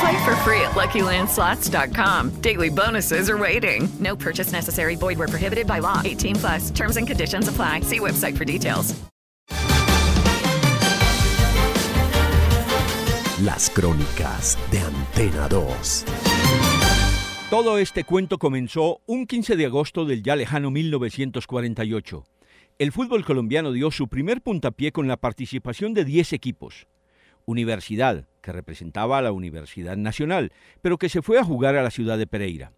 Play for free at LuckyLandSlots.com. Daily bonuses are waiting. No purchase necessary. Void were prohibited by law. 18 plus. Terms and conditions apply. See website for details. Las crónicas de Antena 2. Todo este cuento comenzó un 15 de agosto del ya lejano 1948. El fútbol colombiano dio su primer puntapié con la participación de 10 equipos. Universidad, que representaba a la Universidad Nacional, pero que se fue a jugar a la ciudad de Pereira.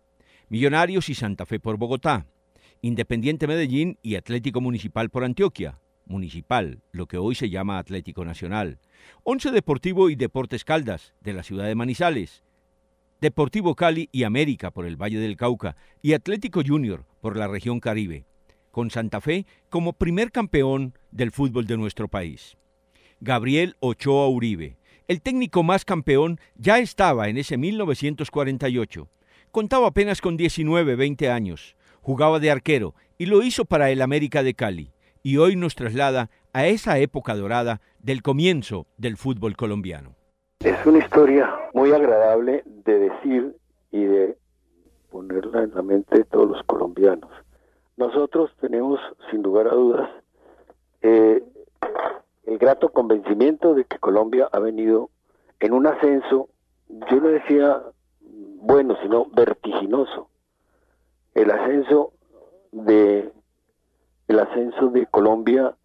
Millonarios y Santa Fe por Bogotá. Independiente Medellín y Atlético Municipal por Antioquia. Municipal, lo que hoy se llama Atlético Nacional. Once Deportivo y Deportes Caldas, de la ciudad de Manizales. Deportivo Cali y América por el Valle del Cauca. Y Atlético Junior por la región Caribe. Con Santa Fe como primer campeón del fútbol de nuestro país. Gabriel Ochoa Uribe, el técnico más campeón, ya estaba en ese 1948. Contaba apenas con 19, 20 años. Jugaba de arquero y lo hizo para el América de Cali. Y hoy nos traslada a esa época dorada del comienzo del fútbol colombiano. Es una historia muy agradable de decir y de ponerla en la mente de todos los colombianos. Nosotros tenemos, sin lugar a dudas, eh, el grato convencimiento de que Colombia ha venido en un ascenso, yo no decía bueno, sino vertiginoso. El ascenso de el ascenso de Colombia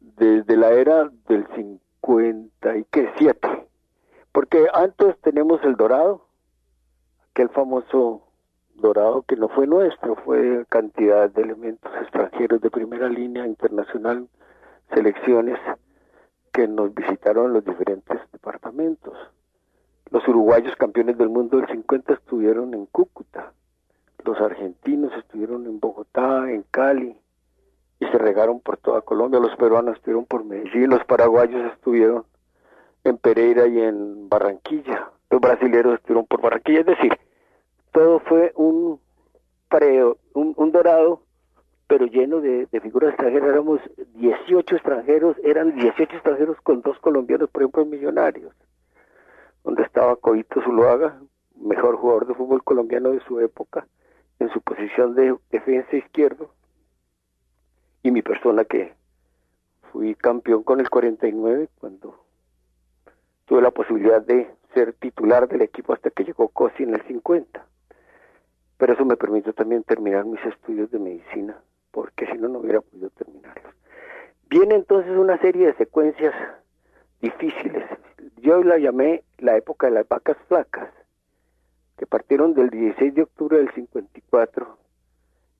desde la era del 57. Porque antes tenemos el dorado, aquel famoso dorado que no fue nuestro, fue cantidad de elementos extranjeros de primera línea internacional, selecciones que nos visitaron los diferentes departamentos. Los uruguayos campeones del mundo del 50 estuvieron en Cúcuta, los argentinos estuvieron en Bogotá, en Cali, y se regaron por toda Colombia, los peruanos estuvieron por Medellín, los paraguayos estuvieron en Pereira y en Barranquilla, los brasileños estuvieron por Barranquilla, es decir, todo fue un, preo, un, un dorado pero lleno de, figuras extranjeras, éramos 18 extranjeros, eran 18 extranjeros con dos colombianos, por ejemplo, Millonarios, donde estaba Coito Zuluaga, mejor jugador de fútbol colombiano de su época, en su posición de defensa izquierdo, y mi persona que fui campeón con el 49 cuando tuve la posibilidad de ser titular del equipo hasta que llegó Cosi en el 50. Pero eso me permitió también terminar mis estudios de medicina porque si no, no hubiera podido terminarlos. Viene entonces una serie de secuencias difíciles. Yo la llamé la época de las vacas flacas, que partieron del 16 de octubre del 54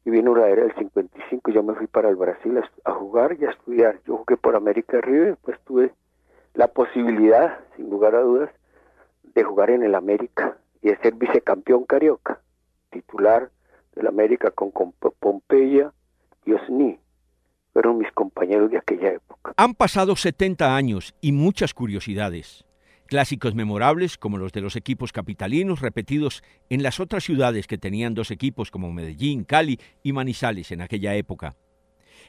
y vino una era del 55. Yo me fui para el Brasil a, jugar y a estudiar. Yo jugué por América River, pues tuve la posibilidad, sin lugar a dudas, de jugar en el América y de ser vicecampeón carioca, titular del América con Pompeya, y Osni fueron mis compañeros de aquella época. Han pasado 70 años y muchas curiosidades. Clásicos memorables como los de los equipos capitalinos repetidos en las otras ciudades que tenían dos equipos como Medellín, Cali y Manizales en aquella época.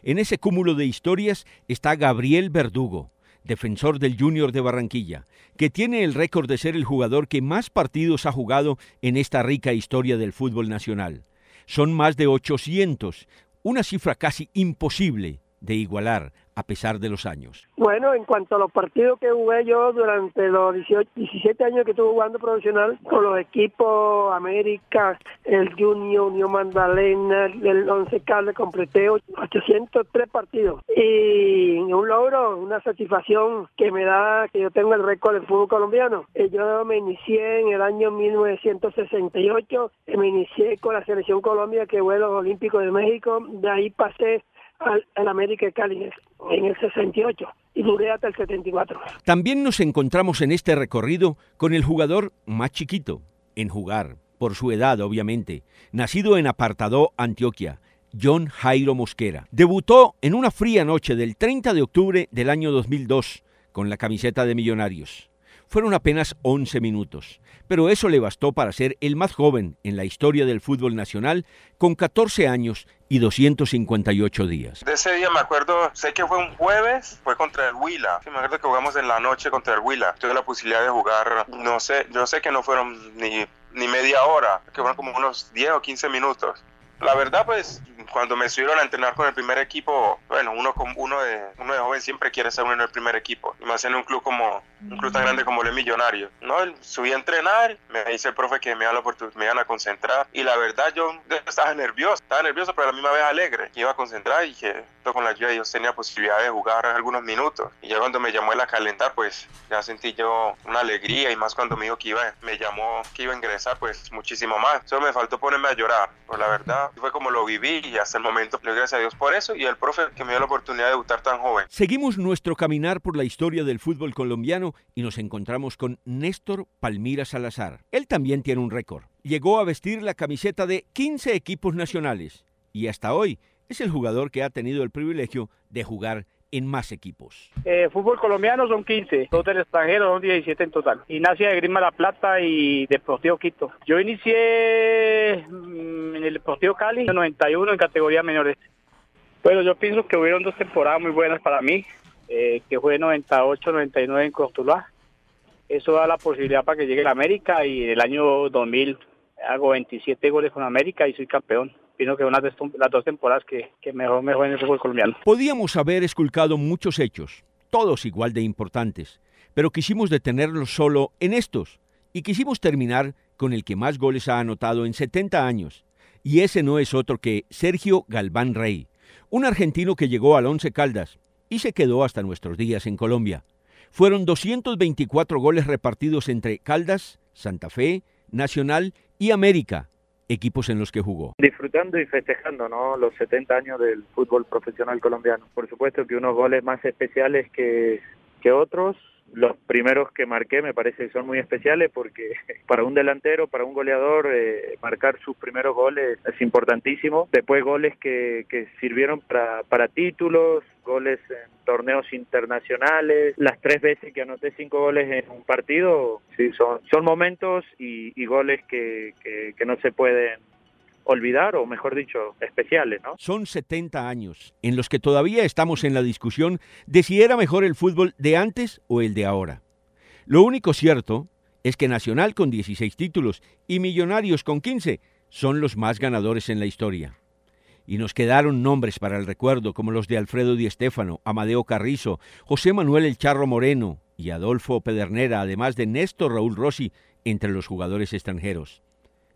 En ese cúmulo de historias está Gabriel Verdugo, defensor del Junior de Barranquilla, que tiene el récord de ser el jugador que más partidos ha jugado en esta rica historia del fútbol nacional. Son más de 800, una cifra casi imposible de igualar a pesar de los años. Bueno, en cuanto a los partidos que jugué yo durante los 18, 17 años que estuve jugando profesional con los equipos América, el Junior, Unión Magdalena, el Once Calde, completé 803 partidos. Y un logro, una satisfacción que me da que yo tengo el récord del fútbol colombiano. Eh, yo me inicié en el año 1968, eh, me inicié con la selección Colombia que fue los Olímpicos de México, de ahí pasé al, al América de Cali en el 68 y duré hasta el 74. También nos encontramos en este recorrido con el jugador más chiquito en jugar, por su edad obviamente, nacido en Apartadó, Antioquia, John Jairo Mosquera. Debutó en una fría noche del 30 de octubre del año 2002 con la camiseta de Millonarios. Fueron apenas 11 minutos, pero eso le bastó para ser el más joven en la historia del fútbol nacional con 14 años y 258 días. De ese día me acuerdo, sé que fue un jueves, fue contra el Huila. Sí, me acuerdo que jugamos en la noche contra el Huila. Tuve la posibilidad de jugar, no sé, yo sé que no fueron ni, ni media hora, que fueron como unos 10 o 15 minutos. La verdad, pues, cuando me subieron a entrenar con el primer equipo, bueno, uno, uno, de, uno de joven siempre quiere ser uno en el primer equipo. Y más en un club como un club tan grande como el Millonario. ¿no? Subí a entrenar, me dice el profe que me iban, a, me iban a concentrar. Y la verdad, yo estaba nervioso, estaba nervioso, pero a la misma vez alegre. Iba a concentrar y que con la ayuda de Dios tenía posibilidad de jugar algunos minutos. Y ya cuando me llamó él a calentar, pues ya sentí yo una alegría. Y más cuando me dijo que iba, me llamó que iba a ingresar, pues muchísimo más. Solo me faltó ponerme a llorar. Pues la verdad, fue como lo viví y hasta el momento le doy gracias a Dios por eso y el profe que me dio la oportunidad de debutar tan joven. Seguimos nuestro caminar por la historia del fútbol colombiano y nos encontramos con Néstor Palmira Salazar. Él también tiene un récord. Llegó a vestir la camiseta de 15 equipos nacionales y hasta hoy es el jugador que ha tenido el privilegio de jugar en más equipos. Eh, fútbol colombiano son 15, dos del extranjero son 17 en total. Ignacia de Grima La Plata y Deportivo Quito. Yo inicié Deportivo Cali en 91 en categoría menores. Bueno, yo pienso que hubieron dos temporadas muy buenas para mí, eh, que fue 98-99 en Cortuluá. Eso da la posibilidad para que llegue a América y el año 2000 hago 27 goles con América y soy campeón vino que una de las dos temporadas que, que mejor me en el fútbol colombiano. Podíamos haber esculcado muchos hechos, todos igual de importantes, pero quisimos detenerlos solo en estos y quisimos terminar con el que más goles ha anotado en 70 años. Y ese no es otro que Sergio Galván Rey, un argentino que llegó al Once Caldas y se quedó hasta nuestros días en Colombia. Fueron 224 goles repartidos entre Caldas, Santa Fe, Nacional y América, equipos en los que jugó. Disfrutando y festejando ¿no? los 70 años del fútbol profesional colombiano. Por supuesto que unos goles más especiales que, que otros, los primeros que marqué me parece que son muy especiales porque para un delantero, para un goleador, eh, marcar sus primeros goles es importantísimo. Después goles que, que sirvieron para, para títulos, goles en torneos internacionales, las tres veces que anoté cinco goles en un partido, sí, son, son momentos y, y goles que, que, que no se pueden olvidar o mejor dicho, especiales, ¿no? Son 70 años en los que todavía estamos en la discusión de si era mejor el fútbol de antes o el de ahora. Lo único cierto es que Nacional con 16 títulos y Millonarios con 15 son los más ganadores en la historia. Y nos quedaron nombres para el recuerdo como los de Alfredo Di Stéfano, Amadeo Carrizo, José Manuel El Charro Moreno y Adolfo Pedernera, además de Néstor Raúl Rossi entre los jugadores extranjeros.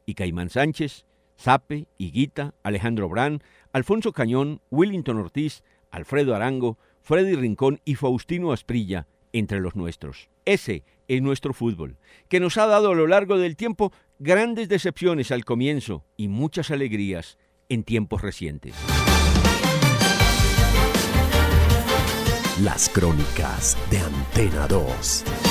Y Caimán Sánchez, Zape, Higuita, Alejandro Brán, Alfonso Cañón, Willington Ortiz, Alfredo Arango, Freddy Rincón y Faustino Asprilla entre los nuestros. Ese es nuestro fútbol, que nos ha dado a lo largo del tiempo grandes decepciones al comienzo y muchas alegrías en tiempos recientes. Las crónicas de Antena 2.